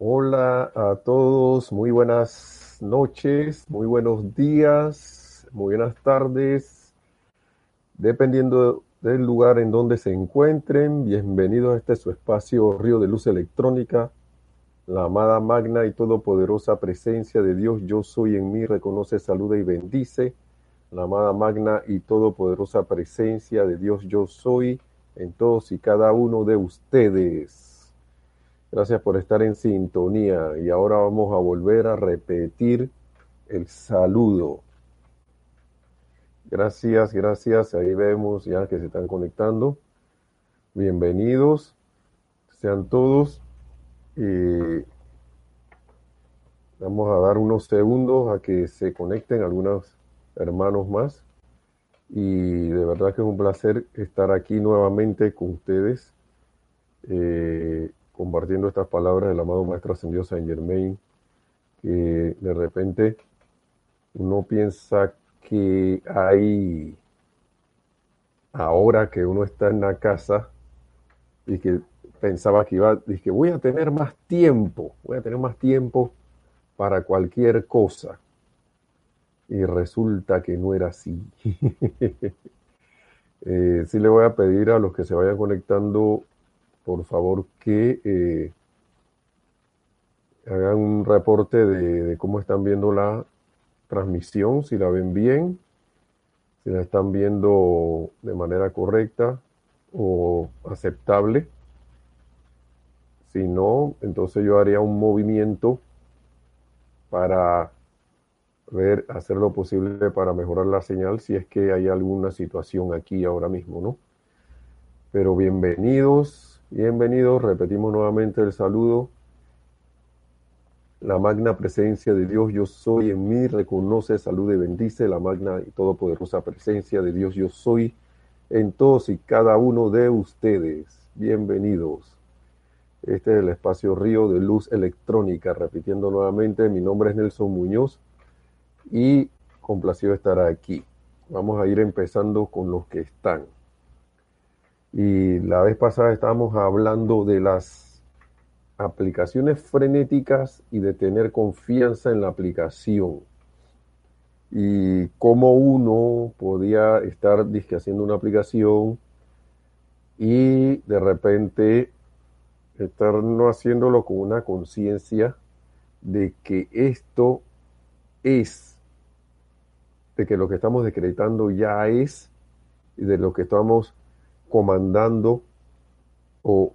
Hola a todos, muy buenas noches, muy buenos días, muy buenas tardes, dependiendo del lugar en donde se encuentren. Bienvenidos a este su espacio Río de Luz Electrónica, la amada magna y todopoderosa presencia de Dios, yo soy en mí, reconoce, saluda y bendice. La amada magna y todopoderosa presencia de Dios, yo soy en todos y cada uno de ustedes. Gracias por estar en sintonía. Y ahora vamos a volver a repetir el saludo. Gracias, gracias. Ahí vemos ya que se están conectando. Bienvenidos. Sean todos. Vamos a dar unos segundos a que se conecten algunos hermanos más. Y de verdad que es un placer estar aquí nuevamente con ustedes. Eh, compartiendo estas palabras del amado Maestro Ascendido Saint Germain, que de repente uno piensa que hay, ahora que uno está en la casa y que pensaba que iba, que voy a tener más tiempo, voy a tener más tiempo para cualquier cosa. Y resulta que no era así. eh, sí le voy a pedir a los que se vayan conectando por favor que eh, hagan un reporte de, cómo están viendo la transmisión, si la ven bien, si la están viendo de manera correcta o aceptable. Si no, entonces yo haría un movimiento para hacer lo posible para mejorar la señal si es que hay alguna situación aquí ahora mismo, ¿no? Pero bienvenidos, Bienvenidos, repetimos nuevamente el saludo. La magna presencia de Dios yo soy en mí, reconoce, saluda y bendice la magna y todopoderosa presencia de Dios yo soy en todos y cada uno de ustedes. Bienvenidos. Este es el espacio Río de Luz Electrónica. Repitiendo nuevamente, mi nombre es Nelson Muñoz y complacido estar aquí. Vamos a ir empezando con los que están. Y la vez pasada estábamos hablando de las aplicaciones frenéticas y de tener confianza en la aplicación. Y cómo uno podía estar haciendo una aplicación y de repente estar no haciéndolo con una conciencia de que esto es, de que lo que estamos decretando ya es, y de lo que estamos comandando o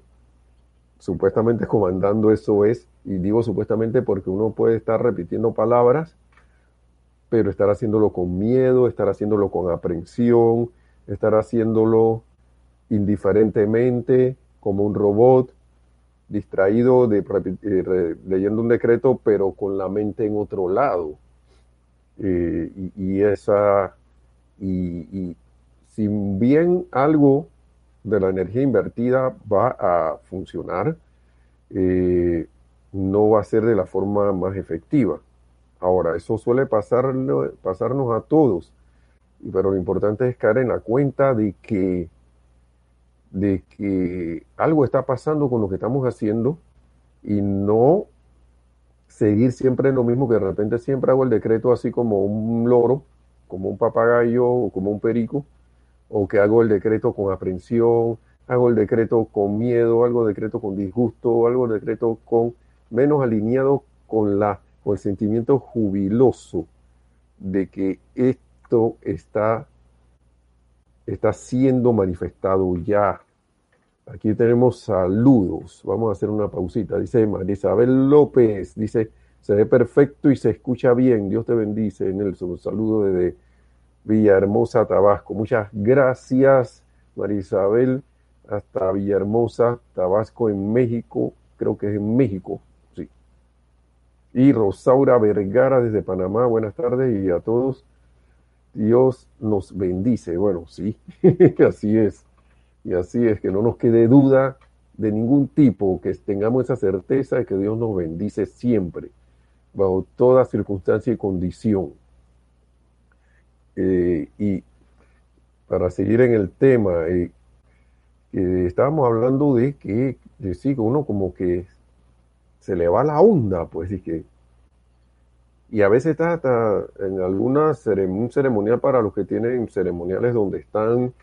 supuestamente comandando eso es, y digo supuestamente porque uno puede estar repitiendo palabras, pero estar haciéndolo con miedo, estar haciéndolo con aprensión, estar haciéndolo indiferentemente, como un robot, distraído de, eh, leyendo un decreto, pero con la mente en otro lado. Eh, y, esa, y, y si bien algo de la energía invertida va a funcionar, eh, no va a ser de la forma más efectiva. Ahora, eso suele pasar, pasarnos a todos, pero lo importante es caer en la cuenta de que, de que algo está pasando con lo que estamos haciendo y no seguir siempre lo mismo que de repente siempre hago el decreto así como un loro, como un papagayo o como un perico, o que hago el decreto con aprensión, hago el decreto con miedo, hago el decreto con disgusto, hago el decreto con menos alineado con, la, con el sentimiento jubiloso de que esto está, está siendo manifestado ya. Aquí tenemos saludos. Vamos a hacer una pausita. Dice María Isabel López, dice, se ve perfecto y se escucha bien. Dios te bendice, Nelson. Saludo desde Villahermosa, Tabasco. Muchas gracias, María Isabel, hasta Villahermosa, Tabasco, en México. Creo que es en México, sí. Y Rosaura Vergara desde Panamá. Buenas tardes y a todos. Dios nos bendice. Bueno, sí, así es. Y así es, que no nos quede duda de ningún tipo, que tengamos esa certeza de que Dios nos bendice siempre, bajo toda circunstancia y condición. Eh, y para seguir en el tema, eh, estábamos hablando de que, sí, uno como que se le va la onda, pues, y que y a veces está hasta en alguna un ceremonial para los que tienen ceremoniales donde están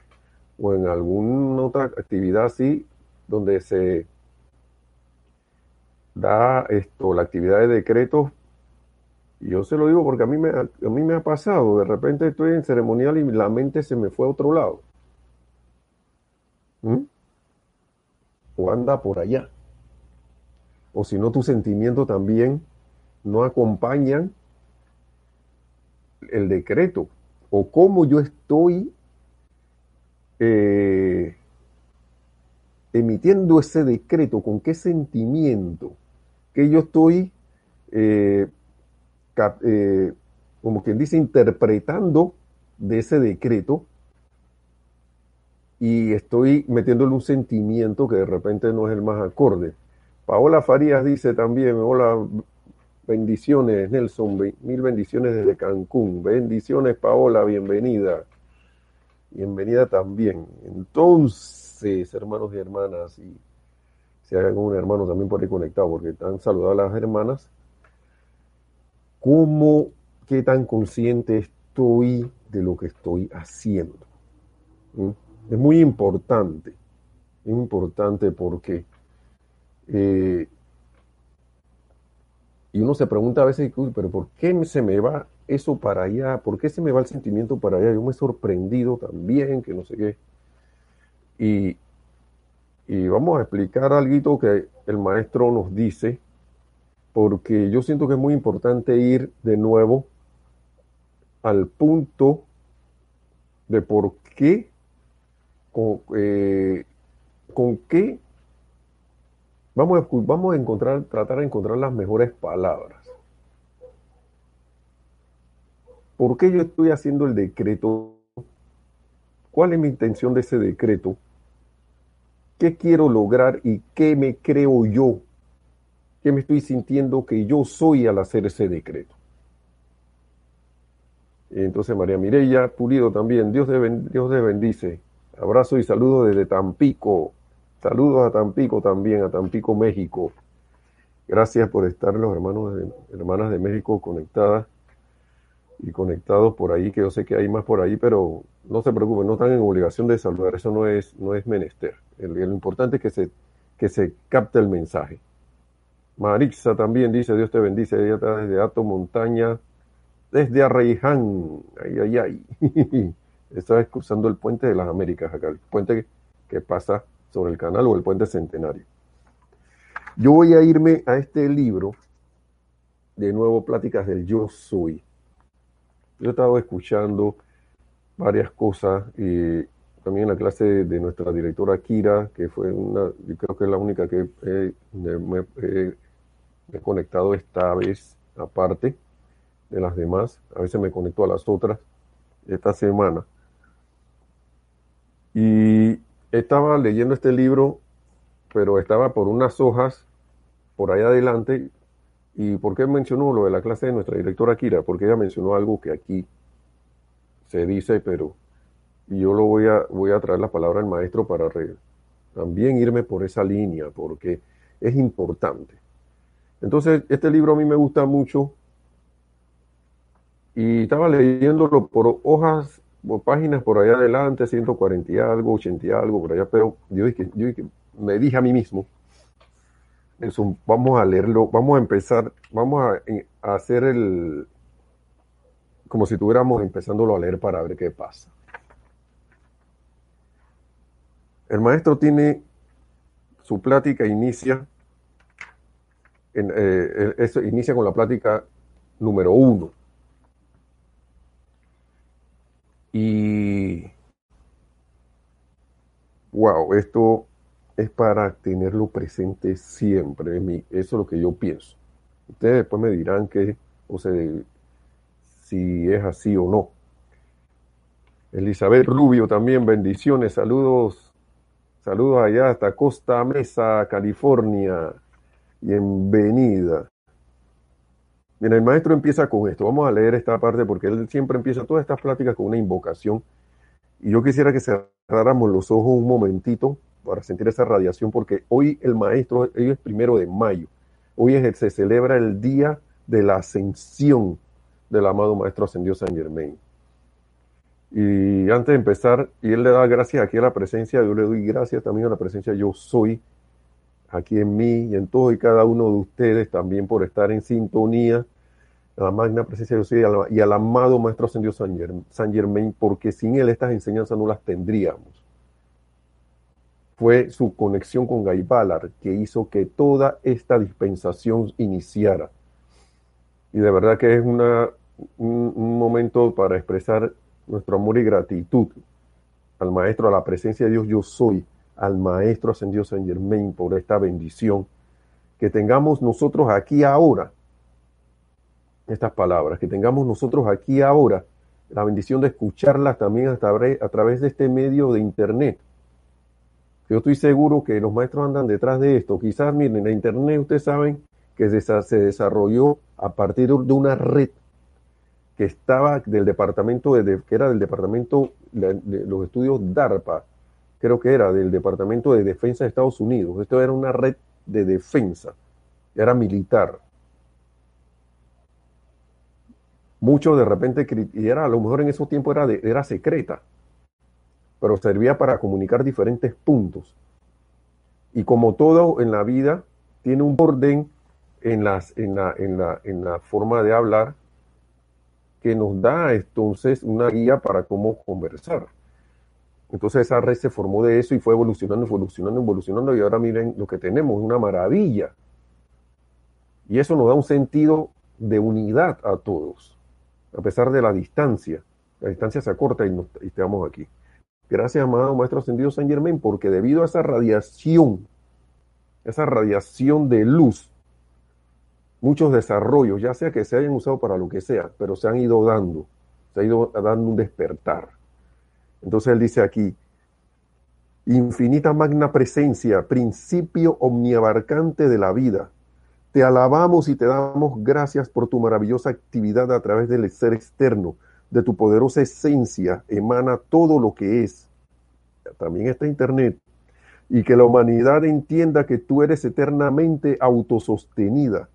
o en alguna otra actividad así donde se da esto la actividad de decretos yo se lo digo porque a mí me a mí me ha pasado. De repente estoy en ceremonial y la mente se me fue a otro lado. ¿Mm? o anda por allá. O si no tu sentimiento también no acompañan el decreto o cómo yo estoy eh, emitiendo ese decreto, con qué sentimiento que yo estoy, eh, eh, como quien dice, interpretando de ese decreto y estoy metiéndole un sentimiento que de repente no es el más acorde. Paola Farías dice también, hola, bendiciones Nelson, mil bendiciones desde Cancún. Bendiciones Paola, bienvenida. Bienvenida también. Entonces, hermanos y hermanas, y si hay algún hermano también por ahí conectado, porque están saludado a las hermanas, ¿cómo, qué tan consciente estoy de lo que estoy haciendo? ¿Mm? Es muy importante, es importante porque eh, y uno se pregunta a veces, pero ¿por qué se me va eso para allá? ¿Por qué se me va el sentimiento para allá? Yo me he sorprendido también, que no sé qué. Y, y vamos a explicar algo que el maestro nos dice, porque yo siento que es muy importante ir de nuevo al punto de por qué, con, eh, qué Vamos a, vamos a encontrar, tratar de encontrar las mejores palabras. ¿Por qué yo estoy haciendo el decreto? ¿Cuál es mi intención de ese decreto? ¿Qué quiero lograr y qué me creo yo? ¿Qué me estoy sintiendo que yo soy al hacer ese decreto? Entonces María Mireya Pulido también, Dios te, bendice. Abrazo y saludo desde Tampico. Saludos a Tampico también, a Tampico, México. Gracias por estar los hermanos y hermanas de México conectadas y conectados por ahí, que yo sé que hay más por ahí, pero no se preocupen, no están en obligación de saludar, eso no es, no es menester. lo importante es que se, que se capte el mensaje. Marixa también dice, Dios te bendice, desde Ato Montaña, desde Arreiján, ay, ay, ay. Está cruzando el puente de las Américas acá, el puente que pasa sobre el canal o el puente centenario. Yo voy a irme a este libro, de nuevo, Pláticas del Yo Soy. Yo he estado escuchando varias cosas y también la clase de, nuestra directora Kira, que fue una, yo creo que es la única que me, conectado esta vez aparte de las demás. A veces me conecto a las otras esta semana. Y estaba leyendo este libro, pero estaba por unas hojas por ahí adelante. ¿Y por qué mencionó lo de la clase de nuestra directora Kira? Porque ella mencionó algo que aquí se dice, pero yo lo voy a, voy a traer la palabra al maestro para también irme por esa línea, porque es importante. Entonces, este libro a mí me gusta mucho y estaba leyéndolo por hojas páginas por allá adelante, 140 y algo, 80 y algo, por allá, pero yo, dije, yo me dije a mí mismo, vamos a leerlo, vamos a empezar, vamos a, hacer el, como si estuviéramos empezándolo a leer para ver qué pasa. El maestro tiene su plática inicia, en, eh, eso inicia con la plática número uno. Y, wow, esto es para tenerlo presente siempre. Eso es lo que yo pienso. Ustedes después me dirán que, o sea, si es así o no. Elizabeth Rubio también, bendiciones, saludos, saludos allá hasta Costa Mesa, California. Bienvenida. Bien, el maestro empieza con esto. Vamos a leer esta parte porque él siempre empieza todas estas pláticas con una invocación. Y yo quisiera que cerráramos los ojos un momentito para sentir esa radiación, porque hoy el maestro, hoy es primero de mayo. Hoy es, se celebra el día de la ascensión del amado Maestro Ascendido San Germain. Y antes de empezar, y él le da gracias aquí a la presencia, yo le doy gracias también a la presencia yo soy, aquí en mí y en todos y cada uno de ustedes también por estar en sintonía a la magna presencia de Dios y al, amado Maestro Ascendido San Germain, porque sin él estas enseñanzas no las tendríamos. Fue su conexión con Gaibalar que hizo que toda esta dispensación iniciara. Y de verdad que es un, un momento para expresar nuestro amor y gratitud al Maestro, a la presencia de Dios yo soy, al Maestro Ascendido San Germain por esta bendición que tengamos nosotros aquí ahora estas palabras, que tengamos nosotros aquí ahora la bendición de escucharlas también a través, a través de este medio de Internet. Yo estoy seguro que los maestros andan detrás de esto. Quizás, miren, la Internet, ustedes saben que se desarrolló a partir de una red que estaba del departamento, de, que era del departamento, de los estudios DARPA, creo que era del Departamento de Defensa de Estados Unidos. Esto era una red de defensa, era militar. Mucho de repente, y era, a lo mejor en esos tiempos era, era secreta, pero servía para comunicar diferentes puntos. Y como todo en la vida, tiene un orden en, las, en, la, en, la, en la forma de hablar que nos da entonces una guía para cómo conversar. Entonces esa red se formó de eso y fue evolucionando, evolucionando, evolucionando y ahora miren lo que tenemos, una maravilla. Y eso nos da un sentido de unidad a todos a pesar de la distancia. La distancia se acorta y, estamos aquí. Gracias, amado Maestro Ascendido San Germain, porque debido a esa radiación, esa radiación de luz, muchos desarrollos, ya sea que se hayan usado para lo que sea, pero se han ido dando, se ha ido dando un despertar. Entonces él dice aquí, infinita magna presencia, principio omniabarcante de la vida, te alabamos y te damos gracias por tu maravillosa actividad a través del ser externo. De tu poderosa esencia emana todo lo que es. También está Internet. Y que la humanidad entienda que tú eres eternamente autosostenida.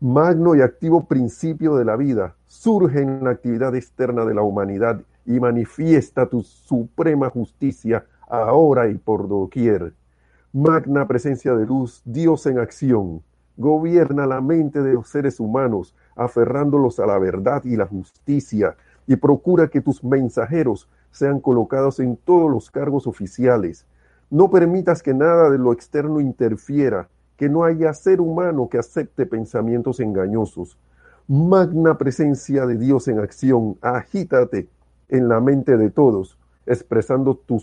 Magno y activo principio de la vida, surge en la actividad externa de la humanidad y manifiesta tu suprema justicia ahora y por doquier. Magna presencia de luz, Dios en acción Gobierna la mente de los seres humanos, aferrándolos a la verdad y la justicia, y procura que tus mensajeros sean colocados en todos los cargos oficiales. No permitas que nada de lo externo interfiera, que no haya ser humano que acepte pensamientos engañosos. Magna presencia de Dios en acción, agítate en la mente de todos, expresando tu,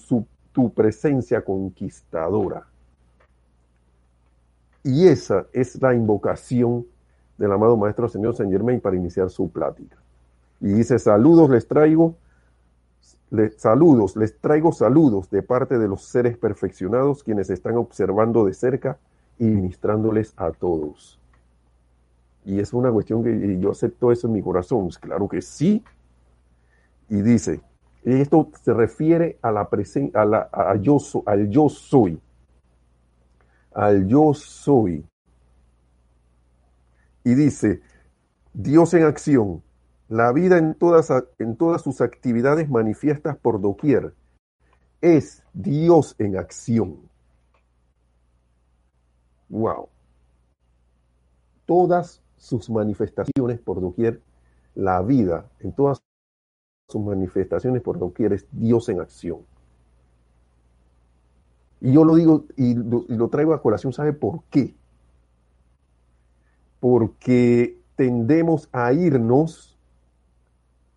tu presencia conquistadora. Y esa es la invocación del amado Maestro Señor Saint Germain para iniciar su plática. Y dice, saludos les traigo, saludos, les traigo saludos de parte de los seres perfeccionados quienes están observando de cerca y ministrándoles a todos. Y es una cuestión que yo acepto eso en mi corazón, claro que sí. Y dice, esto se refiere a la presencia, a la, yo, al yo soy, al yo soy. Y dice, Dios en acción, la vida en todas, en todas sus actividades manifiestas por doquier, es Dios en acción. Wow. Todas sus manifestaciones por doquier, la vida en todas sus manifestaciones por doquier es Dios en acción. Y yo lo digo y lo, traigo a colación, ¿sabe por qué? Porque tendemos a irnos,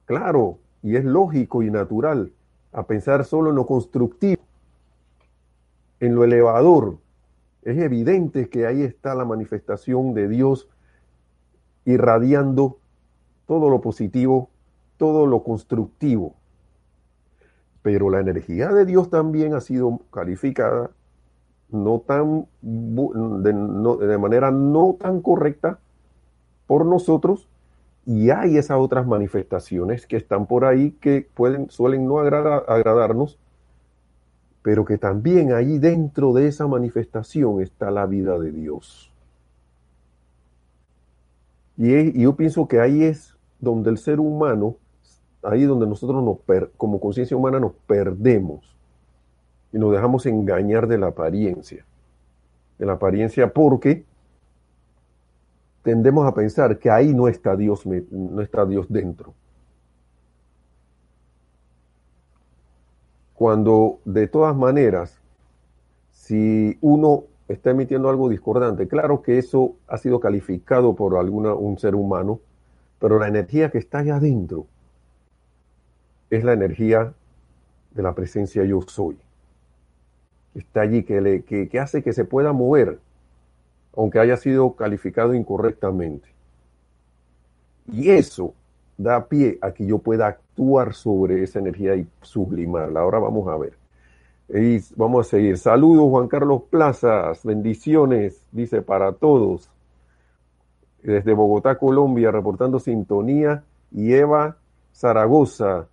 claro, y es lógico y natural, a pensar solo en lo constructivo, en lo elevador. Es evidente que ahí está la manifestación de Dios irradiando todo lo positivo, todo lo constructivo. Pero la energía de Dios también ha sido calificada no tan de, manera no tan correcta por nosotros y hay esas otras manifestaciones que están por ahí que pueden suelen no agradarnos pero que también ahí dentro de esa manifestación está la vida de Dios. Y, yo pienso que ahí es donde el ser humano, ahí donde nosotros nos como conciencia humana nos perdemos y nos dejamos engañar de la apariencia. De la apariencia porque tendemos a pensar que ahí no está Dios, no está Dios dentro. Cuando de todas maneras, si uno está emitiendo algo discordante. Claro que eso ha sido calificado por alguna, un ser humano, pero la energía que está allá adentro es la energía de la presencia yo soy. Está allí, que, le, que, que hace que se pueda mover, aunque haya sido calificado incorrectamente. Y eso da pie a que yo pueda actuar sobre esa energía y sublimarla. Ahora vamos a ver. Y vamos a seguir. Saludos, Juan Carlos Plazas. Bendiciones, dice para todos. Desde Bogotá, Colombia, reportando sintonía. Y Eva Zaragoza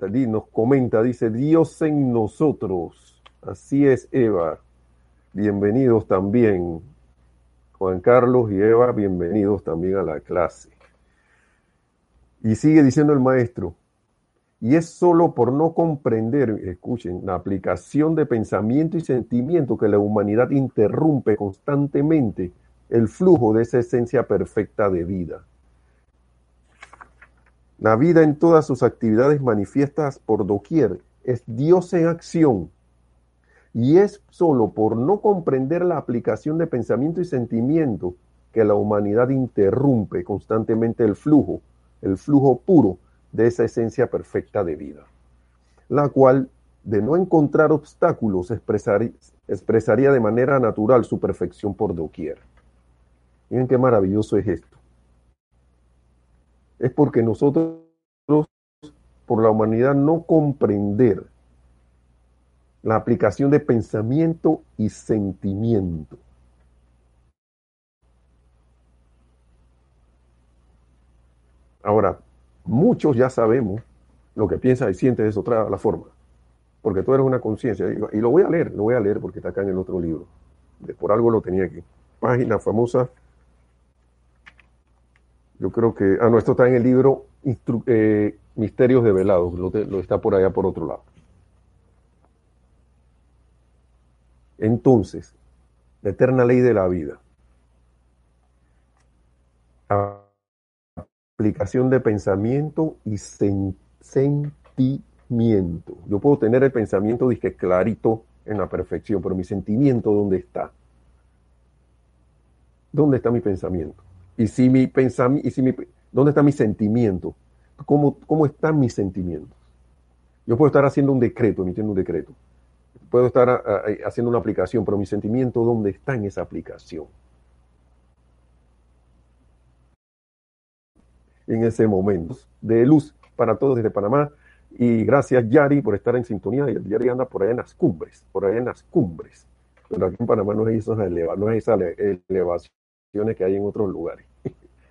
nos comenta, dice, Dios en nosotros. Así es, Eva. Bienvenidos también. Juan Carlos y Eva, bienvenidos también a la clase. Y sigue diciendo el maestro, y es solo por no comprender, escuchen, la aplicación de pensamiento y sentimiento que la humanidad interrumpe constantemente el flujo de esa esencia perfecta de vida. La vida en todas sus actividades manifiestas por doquier es Dios en acción. Y es solo por no comprender la aplicación de pensamiento y sentimiento que la humanidad interrumpe constantemente el flujo, el flujo puro de esa esencia perfecta de vida, la cual, de no encontrar obstáculos, expresaría de manera natural su perfección por doquier. Miren qué maravilloso es esto. Es porque nosotros, por la humanidad, no comprender la aplicación de pensamiento y sentimiento. Ahora, Muchos ya sabemos lo que piensa y siente de otra la forma, porque tú eres una conciencia. Y lo voy a leer, lo voy a leer porque está acá en el otro libro. Por algo lo tenía aquí. Página famosa. Yo creo que. Ah, no, esto está en el libro eh, Misterios Develados. Lo, lo está por allá por otro lado. Entonces, la eterna ley de la vida aplicación de pensamiento y sentimiento. Yo puedo tener el pensamiento dije, clarito en la perfección, pero mi sentimiento, ¿dónde está? ¿Dónde está mi pensamiento? Y si mi pensamiento, y si mi, ¿dónde está mi sentimiento? ¿Cómo, ¿Cómo están mis sentimientos? Yo puedo estar haciendo un decreto, emitiendo un decreto. Puedo estar haciendo una aplicación, pero mi sentimiento, ¿dónde está en esa aplicación? en ese momento. De luz para todos desde Panamá. Y gracias, Yari, por estar en sintonía. Y Yari anda por ahí en las cumbres, por ahí en las cumbres. Pero aquí en Panamá no es esas, no es esas elevaciones que hay en otros lugares.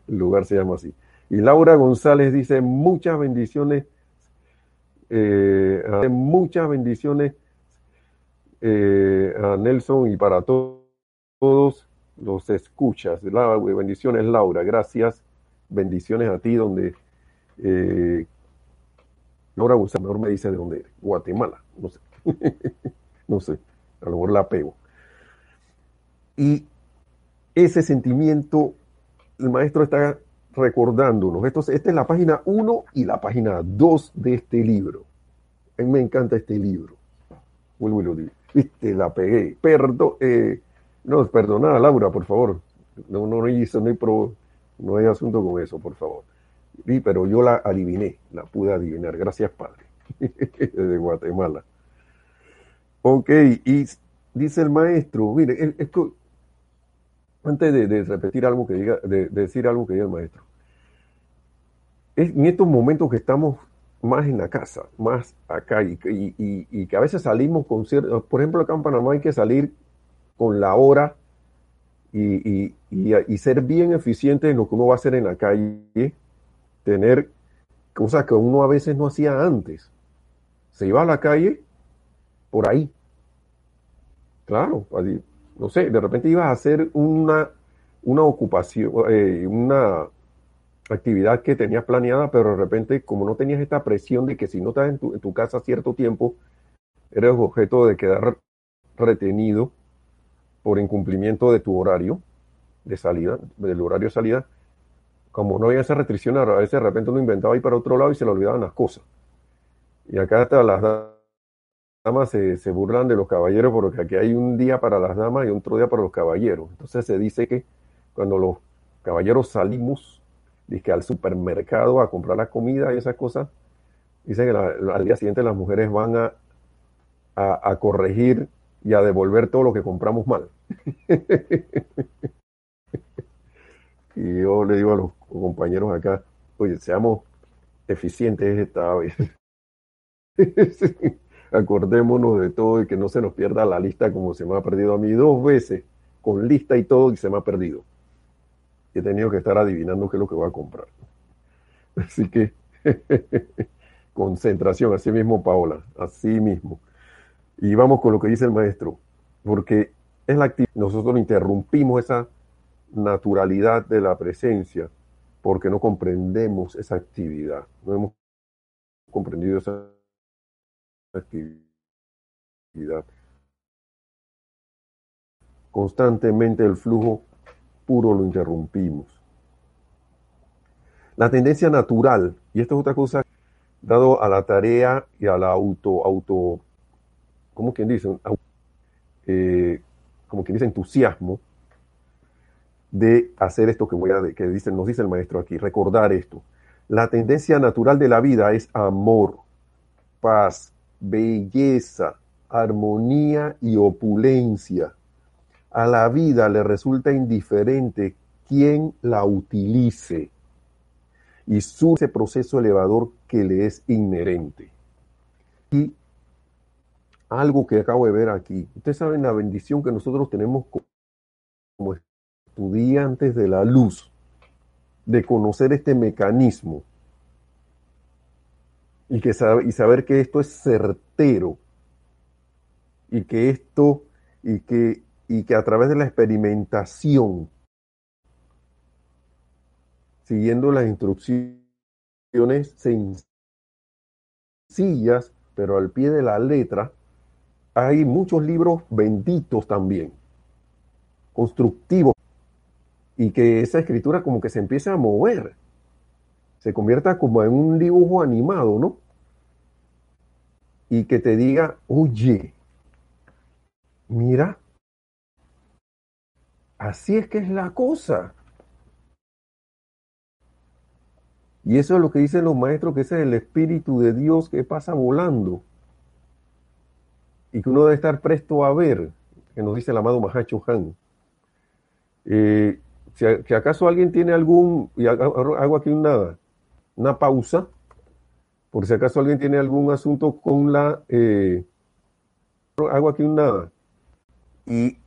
El lugar se llama así. Y Laura González dice, muchas bendiciones, eh, muchas bendiciones eh, a Nelson y para todos los escuchas. Bendiciones, Laura, gracias bendiciones a ti, donde eh, Laura González mejor me dice de dónde eres. Guatemala, no sé. no sé, a lo mejor la pego. Y ese sentimiento, el maestro está recordándonos. Esto, esta es la página 1 y la página 2 de este libro. A mí me encanta este libro. Vuelvo y lo digo. Viste, la pegué. Perdón, eh, no, perdona, Laura, por favor. No, no hizo, no hay pro, no hay asunto con eso, por favor. Sí, pero yo la adiviné, la pude adivinar. Gracias, Padre. de Guatemala. Ok, y dice el maestro, mire, esto, antes de, repetir algo que diga, de, decir algo que diga el maestro, es en estos momentos que estamos más en la casa, más acá, y, y, que a veces salimos con cierto, por ejemplo, acá en Panamá hay que salir con la hora y, y, ser bien eficiente en lo que uno va a hacer en la calle, tener cosas que uno a veces no hacía antes. Se iba a la calle por ahí. Claro, no sé, de repente ibas a hacer una, una ocupación, eh, una, actividad que tenías planeada, pero de repente, como no tenías esta presión de que si no estás en tu, en tu casa cierto tiempo, eres objeto de quedar retenido por incumplimiento de tu horario de salida, del horario de salida, como no había esa restricción, a veces de repente uno inventaba ir para otro lado y se le olvidaban las cosas. Y acá hasta las damas se, se burlan de los caballeros porque aquí hay un día para las damas y otro día para los caballeros. Entonces se dice que cuando los caballeros salimos que al supermercado a comprar la comida y esas cosas, dice que la- al día siguiente las mujeres van a, a, a corregir y a devolver todo lo que compramos mal. Y yo le digo a los compañeros acá, oye, seamos eficientes esta vez. Acordémonos de todo y que no se nos pierda la lista como se me ha perdido a mí dos veces, con lista y todo, y se me ha perdido. He tenido que estar adivinando qué es lo que voy a comprar. Así que, concentración, así mismo, Paola, así mismo. Y vamos con lo que dice el maestro, porque es la nosotros interrumpimos esa naturalidad de la presencia porque no comprendemos esa actividad, no hemos comprendido esa Constantemente el flujo puro lo interrumpimos. La tendencia natural, y esto es otra cosa, dado a la tarea y a la auto, auto, ¿cómo quien dice? Eh, como quien dice, entusiasmo de hacer esto que voy a, que nos dice el maestro aquí, recordar esto. La tendencia natural de la vida es amor, paz, belleza, armonía y opulencia. A la vida le resulta indiferente quién la utilice y surge proceso elevador que le es inherente. Y algo que acabo de ver aquí, ustedes saben la bendición que nosotros tenemos co- como estudiantes de la luz, de conocer este mecanismo y, que sabe- y saber que esto es certero y que esto y que, y que a través de la experimentación, siguiendo las instrucciones sencillas, pero al pie de la letra, hay muchos libros benditos también, constructivos, y que esa escritura como que se empieza a mover, se convierta como en un dibujo animado, ¿no? Y que te diga, oye, mira, así es que es la cosa. Y eso es lo que dicen los maestros, que ese es el Espíritu de Dios que pasa volando. Y que uno debe estar presto a ver, que nos dice el amado Mahacho Han. Eh, si, acaso alguien tiene algún, y hago, aquí una, una pausa, por si acaso alguien tiene algún asunto con la, eh, hago aquí una, y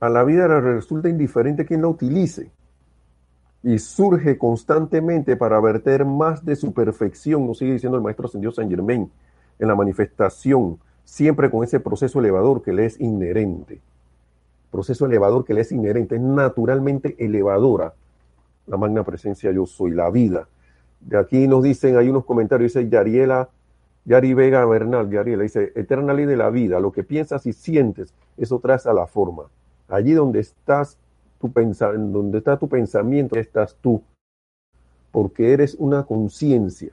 a la vida le resulta indiferente quien la utilice. Y surge constantemente para verter más de su perfección, nos sigue diciendo el maestro ascendido San Germain, en la manifestación, siempre con ese proceso elevador que le es inherente. Proceso elevador que le es inherente, es naturalmente elevadora la magna presencia yo soy, la vida. De aquí nos dicen, hay unos comentarios, dice Yariela, Yari Vega Bernal, Yariela dice, eterna ley de la vida, lo que piensas y sientes, eso traes a la forma. Allí donde estás tu donde está tu pensamiento, estás tú, porque eres una conciencia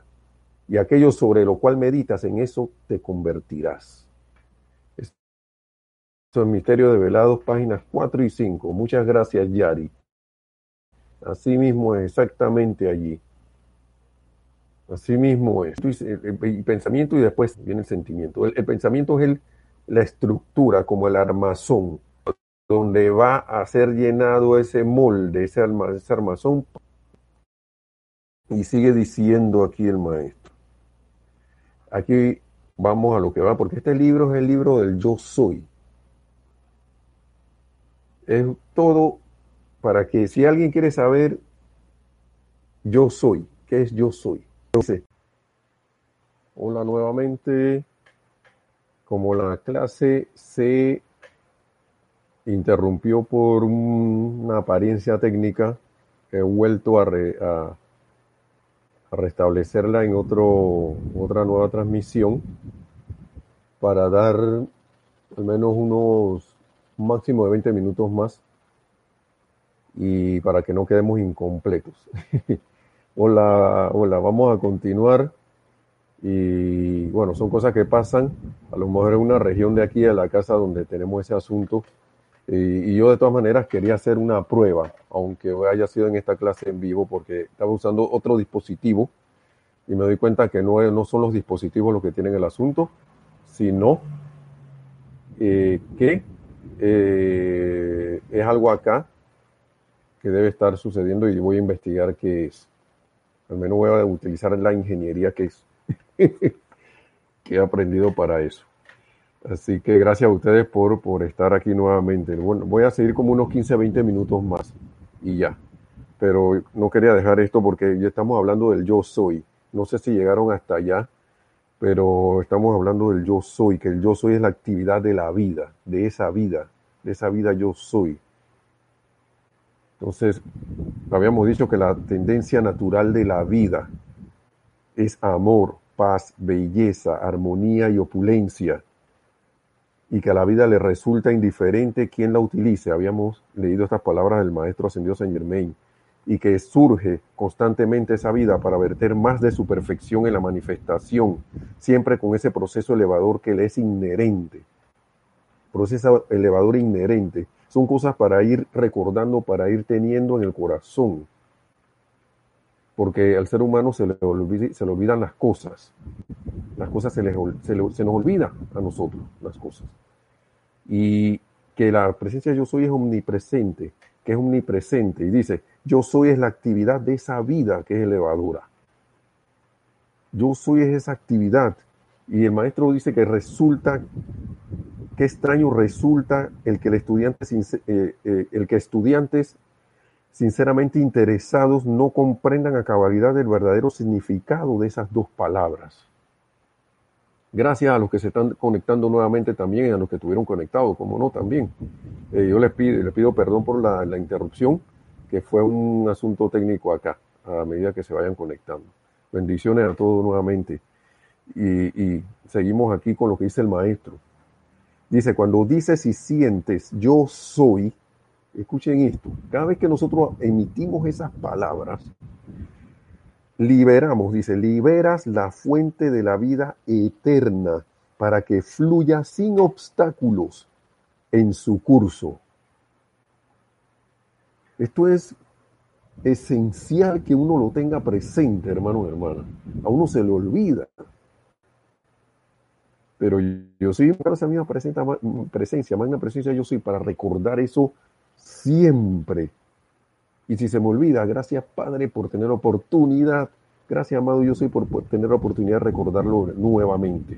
y aquello sobre lo cual meditas, en eso te convertirás. Esto es Misterio de Velados, páginas 4 y 5. Muchas gracias, Yari. Así mismo es, exactamente allí. Así mismo es. El, pensamiento y después viene el sentimiento. El, pensamiento es el, la estructura, como el armazón, donde va a ser llenado ese molde, ese, arma- ese armazón. Y sigue diciendo aquí el maestro. Aquí vamos a lo que va, porque este libro es el libro del yo soy. Es todo para que si alguien quiere saber yo soy, ¿qué es yo soy? Dice, hola nuevamente, como la clase se interrumpió por un- una apariencia técnica, he vuelto a, a, restablecerla en otro, otra nueva transmisión para dar al menos unos máximo de 20 minutos más y para que no quedemos incompletos. hola, hola, vamos a continuar. Y bueno, son cosas que pasan. A lo mejor en una región de aquí de la casa donde tenemos ese asunto. Y, yo de todas maneras quería hacer una prueba, aunque haya sido en esta clase en vivo, porque estaba usando otro dispositivo y me doy cuenta que no, no son los dispositivos los que tienen el asunto, sino eh, que eh, es algo acá que debe estar sucediendo y voy a investigar qué es. Al menos voy a utilizar la ingeniería que es que he aprendido para eso. Así que gracias a ustedes por, por estar aquí nuevamente. Bueno, voy a seguir como unos 15, 20 minutos más y ya. Pero no quería dejar esto porque ya estamos hablando del yo soy. No sé si llegaron hasta allá, pero estamos hablando del yo soy, que el yo soy es la actividad de la vida, de esa vida, de esa vida yo soy. Entonces, habíamos dicho que la tendencia natural de la vida es amor, paz, belleza, armonía y opulencia, y que a la vida le resulta indiferente quién la utilice. Habíamos leído estas palabras del maestro ascendido Saint Germain, y que surge constantemente esa vida para verter más de su perfección en la manifestación, siempre con ese proceso elevador que le es inherente. Proceso elevador inherente son cosas para ir recordando, para ir teniendo en el corazón. Porque al ser humano se le, se le olvidan las cosas. Las cosas se, se nos olvida a nosotros, las cosas. Y que la presencia de yo soy es omnipresente, que es omnipresente. Y dice, yo soy es la actividad de esa vida que es elevadora. Yo soy es esa actividad. Y el maestro dice que resulta qué extraño resulta el que, el estudiante, eh, eh, el que estudiantes sinceramente interesados no comprendan a cabalidad el verdadero significado de esas dos palabras. Gracias a los que se están conectando nuevamente también y a los que estuvieron conectados, como no, también. Eh, yo les pido, les pido perdón por la, interrupción, que fue un asunto técnico acá, a medida que se vayan conectando. Bendiciones a todos nuevamente. Y seguimos aquí con lo que dice el maestro. Dice, cuando dices y sientes yo soy, escuchen esto, cada vez que nosotros emitimos esas palabras, liberamos, dice, liberas la fuente de la vida eterna para que fluya sin obstáculos en su curso. Esto es esencial que uno lo tenga presente, hermano y hermana. A uno se le olvida pero yo soy para esa misma presencia, magna presencia yo soy, para recordar eso siempre. Y si se me olvida, gracias Padre por tener oportunidad, gracias amado yo soy por, tener la oportunidad de recordarlo nuevamente.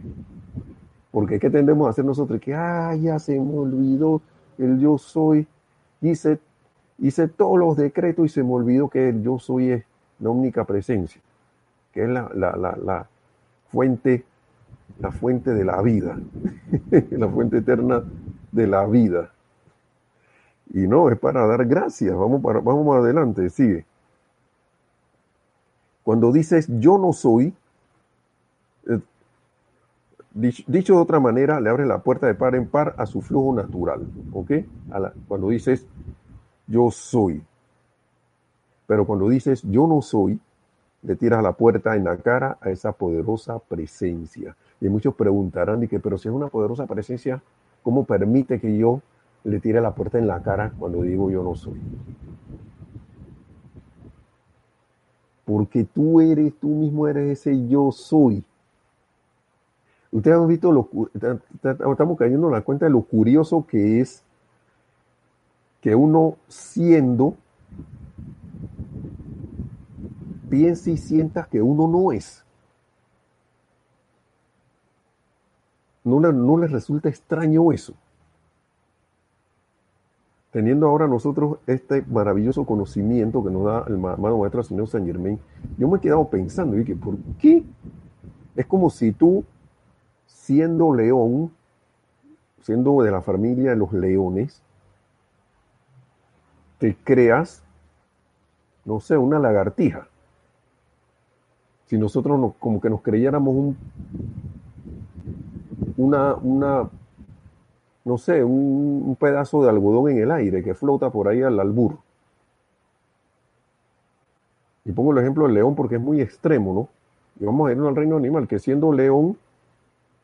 Porque ¿qué tendemos a hacer nosotros? Que, ah, ya se me olvidó el yo soy, hice, hice todos los decretos y se me olvidó que el yo soy es la única presencia, que es la, la, la, la fuente la fuente de la vida, la fuente eterna de la vida. Y no, es para dar gracias. Vamos, para, vamos adelante, sigue. Cuando dices yo no soy, eh, dicho, de otra manera, le abres la puerta de par en par a su flujo natural. ¿Ok? cuando dices yo soy. Pero cuando dices yo no soy, le tiras la puerta en la cara a esa poderosa presencia. Y muchos preguntarán, y que, pero si es una poderosa presencia, ¿cómo permite que yo le tire la puerta en la cara cuando digo yo no soy? Porque tú eres, tú mismo eres ese yo soy. Ustedes han visto, lo, estamos cayendo en la cuenta de lo curioso que es que uno siendo, piense y sienta que uno no es. ¿No, les resulta extraño eso? Teniendo ahora nosotros este maravilloso conocimiento que nos da el amado maestro señor San Germain, yo me he quedado pensando, y ¿por qué? Es como si tú, siendo león, siendo de la familia de los leones, te creas no sé, una lagartija. Si nosotros no, como que nos creyéramos un, una, una, no sé, un, pedazo de algodón en el aire que flota por ahí al albur. Y pongo el ejemplo del león porque es muy extremo, ¿no? Y vamos a irnos al reino animal, que siendo león,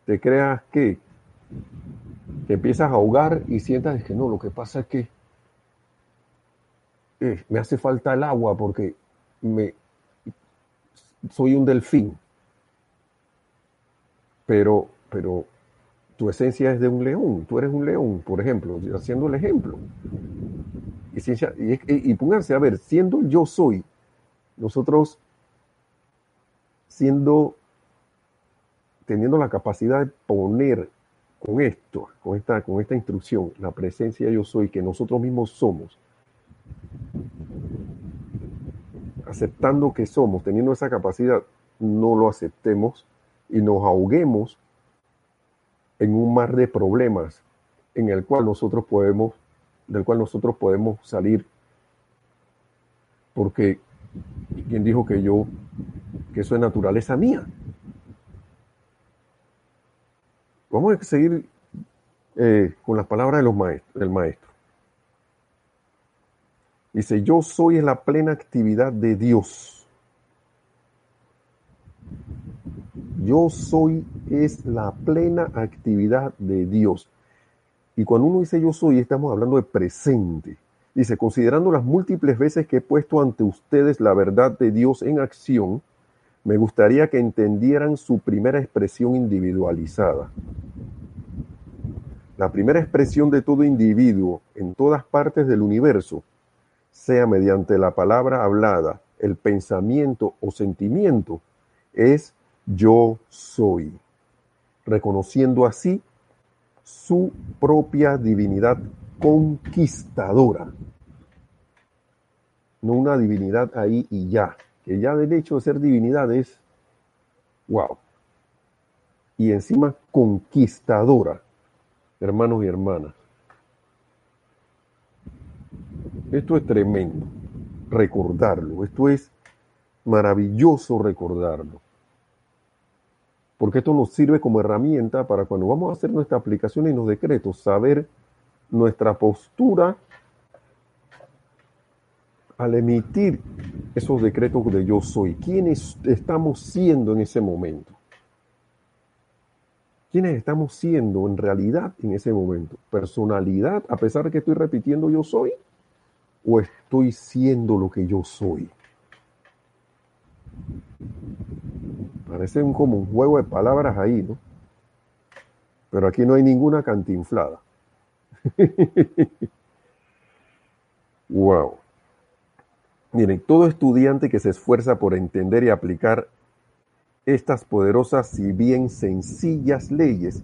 te creas que, que empiezas a ahogar y sientas que no, lo que pasa es que eh, me hace falta el agua porque me, soy un delfín. Pero, pero tu esencia es de un león, tú eres un león, por ejemplo, haciendo el ejemplo. Y, y, pónganse a ver, siendo yo soy, nosotros siendo, teniendo la capacidad de poner con esto, con esta, con esta instrucción, la presencia yo soy, que nosotros mismos somos, aceptando que somos, teniendo esa capacidad, no lo aceptemos y nos ahoguemos en un mar de problemas en el cual nosotros podemos, del cual nosotros podemos salir. Porque ¿quién dijo que yo, que eso es naturaleza mía? Vamos a seguir eh, con las palabras de los maestros, del maestro. Dice, yo soy en la plena actividad de Dios. Yo soy es la plena actividad de Dios. Y cuando uno dice yo soy, estamos hablando de presente. Dice, considerando las múltiples veces que he puesto ante ustedes la verdad de Dios en acción, me gustaría que entendieran su primera expresión individualizada. La primera expresión de todo individuo en todas partes del universo sea mediante la palabra hablada, el pensamiento o sentimiento, es yo soy, reconociendo así su propia divinidad conquistadora. No una divinidad ahí y ya, que ya del hecho de ser divinidad es, wow. Y encima conquistadora, hermanos y hermanas. Esto es tremendo, recordarlo. Esto es maravilloso recordarlo. Porque esto nos sirve como herramienta para cuando vamos a hacer nuestra aplicación en los decretos, saber nuestra postura al emitir esos decretos de yo soy. ¿Quiénes estamos siendo en ese momento? ¿Quiénes estamos siendo en realidad en ese momento? ¿Personalidad, a pesar de que estoy repitiendo yo soy? o estoy siendo lo que yo soy? Parece un, como un juego de palabras ahí, ¿no? Pero aquí no hay ninguna cantinflada. wow. Miren, todo estudiante que se esfuerza por entender y aplicar estas poderosas, si bien sencillas leyes,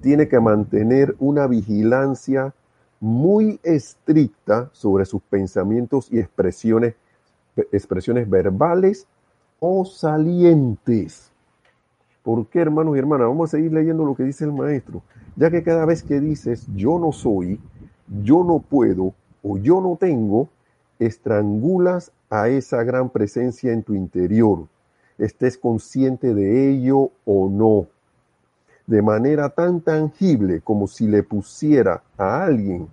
tiene que mantener una vigilancia muy estricta sobre sus pensamientos y expresiones, expresiones verbales o salientes. ¿Por qué, hermanos y hermanas? Vamos a seguir leyendo lo que dice el maestro, ya que cada vez que dices yo no soy, yo no puedo o yo no tengo, estrangulas a esa gran presencia en tu interior, estés consciente de ello o no de manera tan tangible como si le pusiera a alguien,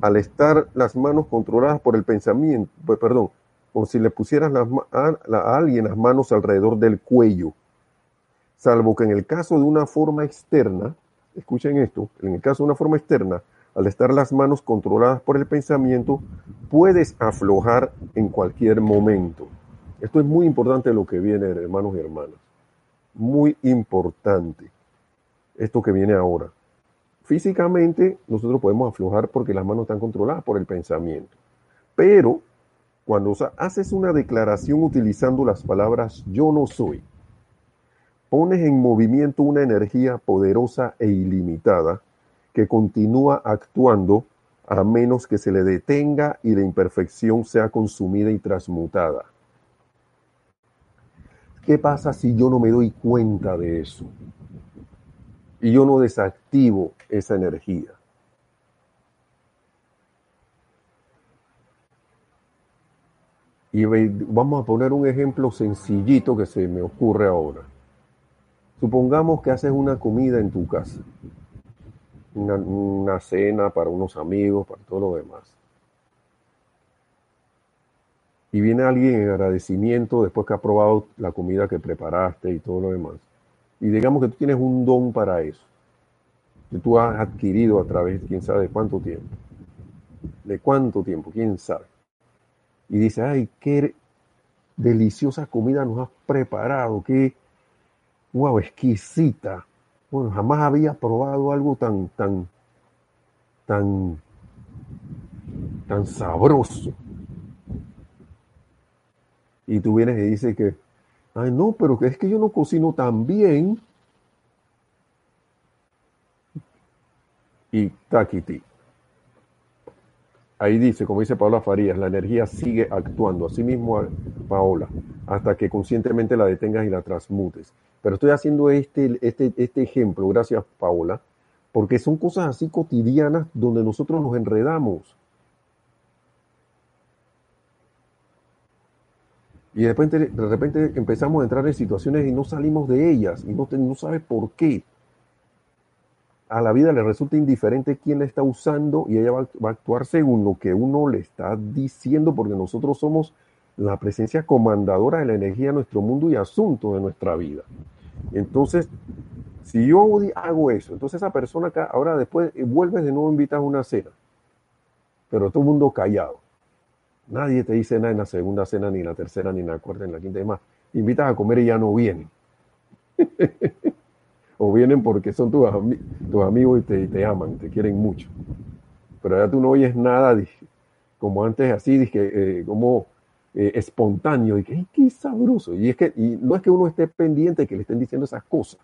al estar las manos controladas por el pensamiento, perdón, como si le pusieras a, a alguien las manos alrededor del cuello, salvo que en el caso de una forma externa, escuchen esto, en el caso de una forma externa, al estar las manos controladas por el pensamiento, puedes aflojar en cualquier momento. Esto es muy importante lo que viene, hermanos y hermanas muy importante. Esto que viene ahora. Físicamente nosotros podemos aflojar porque las manos están controladas por el pensamiento. Pero cuando haces una declaración utilizando las palabras yo no soy, pones en movimiento una energía poderosa e ilimitada que continúa actuando a menos que se le detenga y la imperfección sea consumida y transmutada. ¿Qué pasa si yo no me doy cuenta de eso? Y yo no desactivo esa energía. Y vamos a poner un ejemplo sencillito que se me ocurre ahora. Supongamos que haces una comida en tu casa, una, una cena para unos amigos, para todo lo demás. Y viene alguien en agradecimiento después que ha probado la comida que preparaste y todo lo demás. Y digamos que tú tienes un don para eso, que tú has adquirido a través, quién sabe de cuánto tiempo. ¿De cuánto tiempo? ¿Quién sabe? Y dice, ay, qué deliciosa comida nos has preparado, qué, wow, exquisita. Bueno, jamás había probado algo tan, tan, tan, tan sabroso. Y tú vienes y dices que, ay, no, pero es que yo no cocino tan bien. Y taquiti. Ahí dice, como dice Paola Farías, la energía sigue actuando, así mismo Paola, hasta que conscientemente la detengas y la transmutes. Pero estoy haciendo este, este, este ejemplo, gracias Paola, porque son cosas así cotidianas donde nosotros nos enredamos. Y de repente, de repente empezamos a entrar en situaciones y no salimos de ellas y no, no sabes por qué a la vida le resulta indiferente quién la está usando y ella va, a actuar según lo que uno le está diciendo, porque nosotros somos la presencia comandadora de la energía de nuestro mundo y asunto de nuestra vida. Entonces, si yo hago eso, entonces esa persona acá, ahora después eh, vuelves de nuevo invitas a una cena, pero todo el mundo callado. Nadie te dice nada en la segunda cena, ni en la tercera, ni en la cuarta, ni en la quinta y más. Invitas a comer y ya no vienen. o vienen porque son tus, amigos y te, aman, te quieren mucho. Pero ya tú no oyes nada como antes así, dije, eh, como eh, espontáneo, y que qué sabroso. Y es que y no es que uno esté pendiente de que le estén diciendo esas cosas,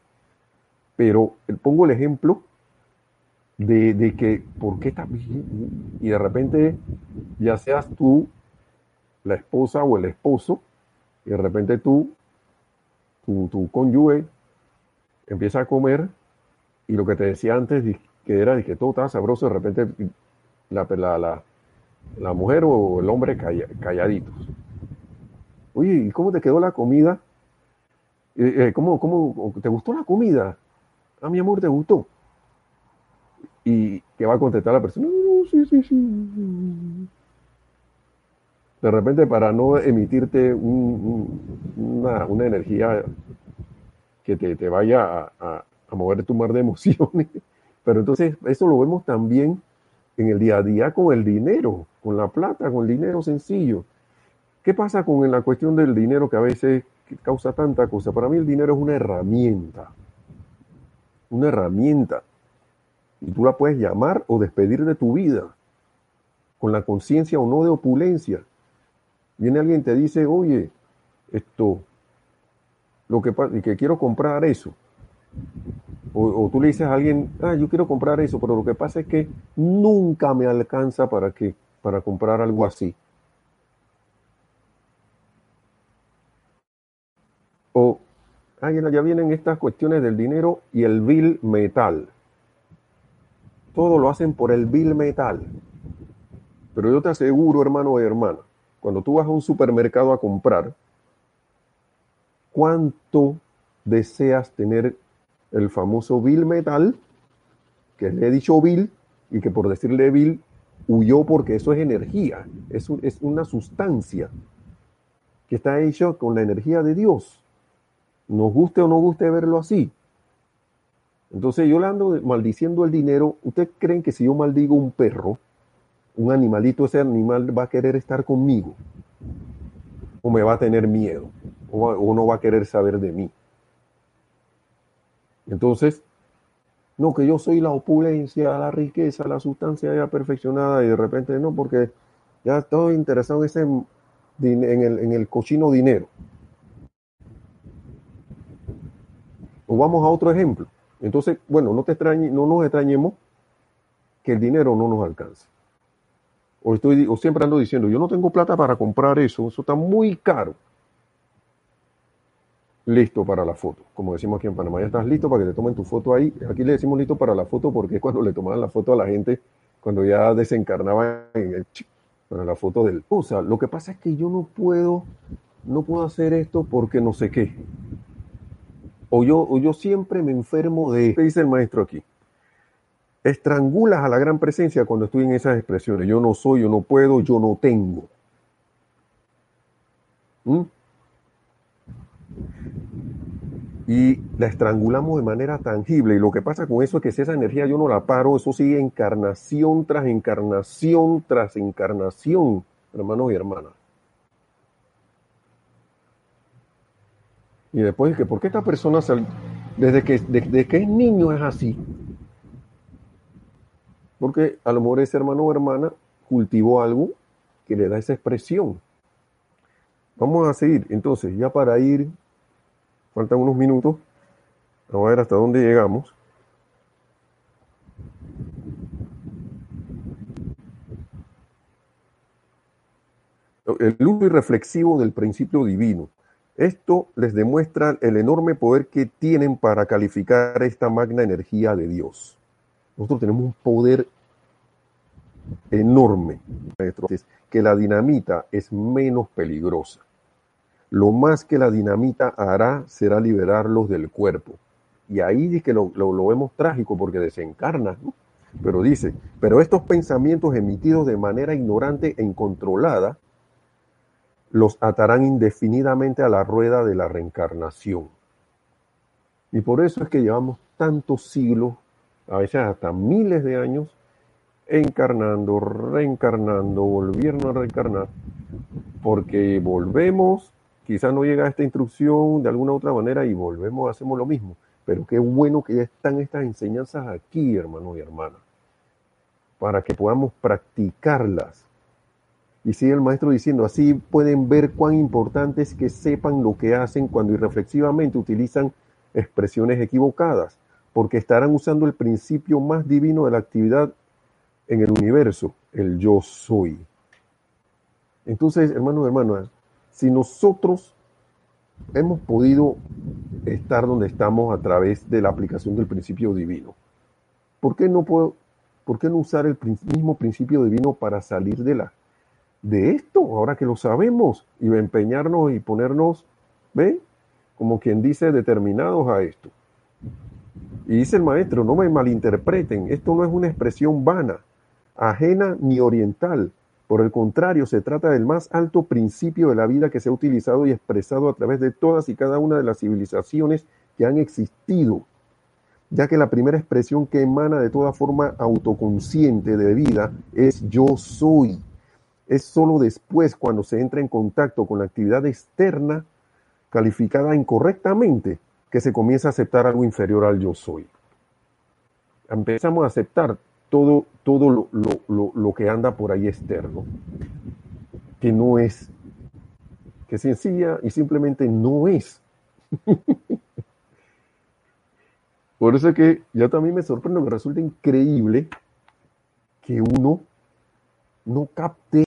pero pongo el ejemplo de, que, ¿por qué estás Y de repente, ya seas tú la esposa o el esposo, y de repente tú, tu, tu cónyuge, empieza a comer y lo que te decía antes, que era que todo estaba sabroso, de repente la, la, la, mujer o el hombre calladitos. Oye, ¿y cómo te quedó la comida? Eh, eh, ¿cómo, ¿Cómo te gustó la comida? A ah, mi amor, ¿te gustó? Y que va a contestar la persona, sí, sí, sí. De repente, para no emitirte una, una energía que te, vaya a, mover tu mar de emociones. Pero entonces eso lo vemos también en el día a día con el dinero, con la plata, con el dinero sencillo. ¿Qué pasa con la cuestión del dinero que a veces causa tanta cosa? Para mí el dinero es una herramienta. Una herramienta. Y tú la puedes llamar o despedir de tu vida, con la conciencia o no de opulencia. Viene alguien y te dice, oye, esto, lo que, y que quiero comprar eso. O, tú le dices a alguien, ah, yo quiero comprar eso, pero lo que pasa es que nunca me alcanza para qué, para comprar algo así. O alguien ya vienen estas cuestiones del dinero y el bill metal. Todo lo hacen por el bill metal. Pero yo te aseguro, hermano y hermana, cuando tú vas a un supermercado a comprar, cuánto deseas tener el famoso Bill Metal, que le he dicho Bill, y que por decirle Bill huyó porque eso es energía, es, es una sustancia que está hecha con la energía de Dios. Nos guste o no guste verlo así. Entonces yo le ando maldiciendo el dinero. ¿Ustedes creen que si yo maldigo un perro, un animalito, ese animal va a querer estar conmigo? ¿O me va a tener miedo? O, no va a querer saber de mí. Entonces, no, que yo soy la opulencia, la riqueza, la sustancia ya perfeccionada y de repente no, porque ya estoy interesado en, ese, en, el, en el cochino dinero. O vamos a otro ejemplo. Entonces, bueno, no, te extrañe, no nos extrañemos que el dinero no nos alcance. O, estoy, o siempre ando diciendo, yo no tengo plata para comprar eso, eso está muy caro listo para la foto. Como decimos aquí en Panamá, ya estás listo para que te tomen tu foto ahí. Aquí le decimos listo para la foto porque es cuando le tomaban la foto a la gente cuando ya desencarnaba en el para la foto del... O sea, lo que pasa es que yo no puedo, no puedo hacer esto porque no sé qué. O yo, o yo siempre me enfermo de... ¿Qué dice el maestro aquí? Estrangulas a la gran presencia cuando estoy en esas expresiones. Yo no soy, yo no puedo, yo no tengo. ¿Mm? Y la estrangulamos de manera tangible. Y lo que pasa con eso es que si esa energía yo no la paro, eso sigue encarnación tras encarnación tras encarnación, hermanos y hermanas. Y después, que ¿por qué esta persona, desde que, desde que es niño es así? Porque a lo mejor ese hermano o hermana cultivó algo que le da esa expresión. Vamos a seguir, entonces, ya para ir Faltan unos minutos. Vamos a ver hasta dónde llegamos. El uso irreflexivo del principio divino. Esto les demuestra el enorme poder que tienen para calificar esta magna energía de Dios. Nosotros tenemos un poder enorme, que la dinamita es menos peligrosa. Lo más que la dinamita hará será liberarlos del cuerpo. Y ahí dice que lo, vemos trágico porque desencarna. Pero dice, pero estos pensamientos emitidos de manera ignorante e incontrolada los atarán indefinidamente a la rueda de la reencarnación. Y por eso es que llevamos tantos siglos, a veces hasta miles de años, encarnando, reencarnando, volviendo a reencarnar, porque volvemos quizás no llega a esta instrucción de alguna otra manera y volvemos, hacemos lo mismo. Pero qué bueno que ya están estas enseñanzas aquí, hermanos y hermanas, para que podamos practicarlas. Y sigue el maestro diciendo, así pueden ver cuán importante es que sepan lo que hacen cuando irreflexivamente utilizan expresiones equivocadas, porque estarán usando el principio más divino de la actividad en el universo, el yo soy. Entonces, hermanos y hermanas, si nosotros hemos podido estar donde estamos a través de la aplicación del principio divino, ¿por qué no, puedo, por qué no usar el mismo principio divino para salir de, la, de esto, ahora que lo sabemos, y empeñarnos y ponernos, ¿ve? Como quien dice, determinados a esto? Y dice el maestro, no me malinterpreten, esto no es una expresión vana, ajena ni oriental, por el contrario, se trata del más alto principio de la vida que se ha utilizado y expresado a través de todas y cada una de las civilizaciones que han existido, ya que la primera expresión que emana de toda forma autoconsciente de vida es yo soy. Es sólo después cuando se entra en contacto con la actividad externa calificada incorrectamente que se comienza a aceptar algo inferior al yo soy. Empezamos a aceptar todo, todo lo, que anda por ahí externo, que no es, que sencilla y simplemente no es. por eso es que ya también me sorprende, me resulta increíble que uno no capte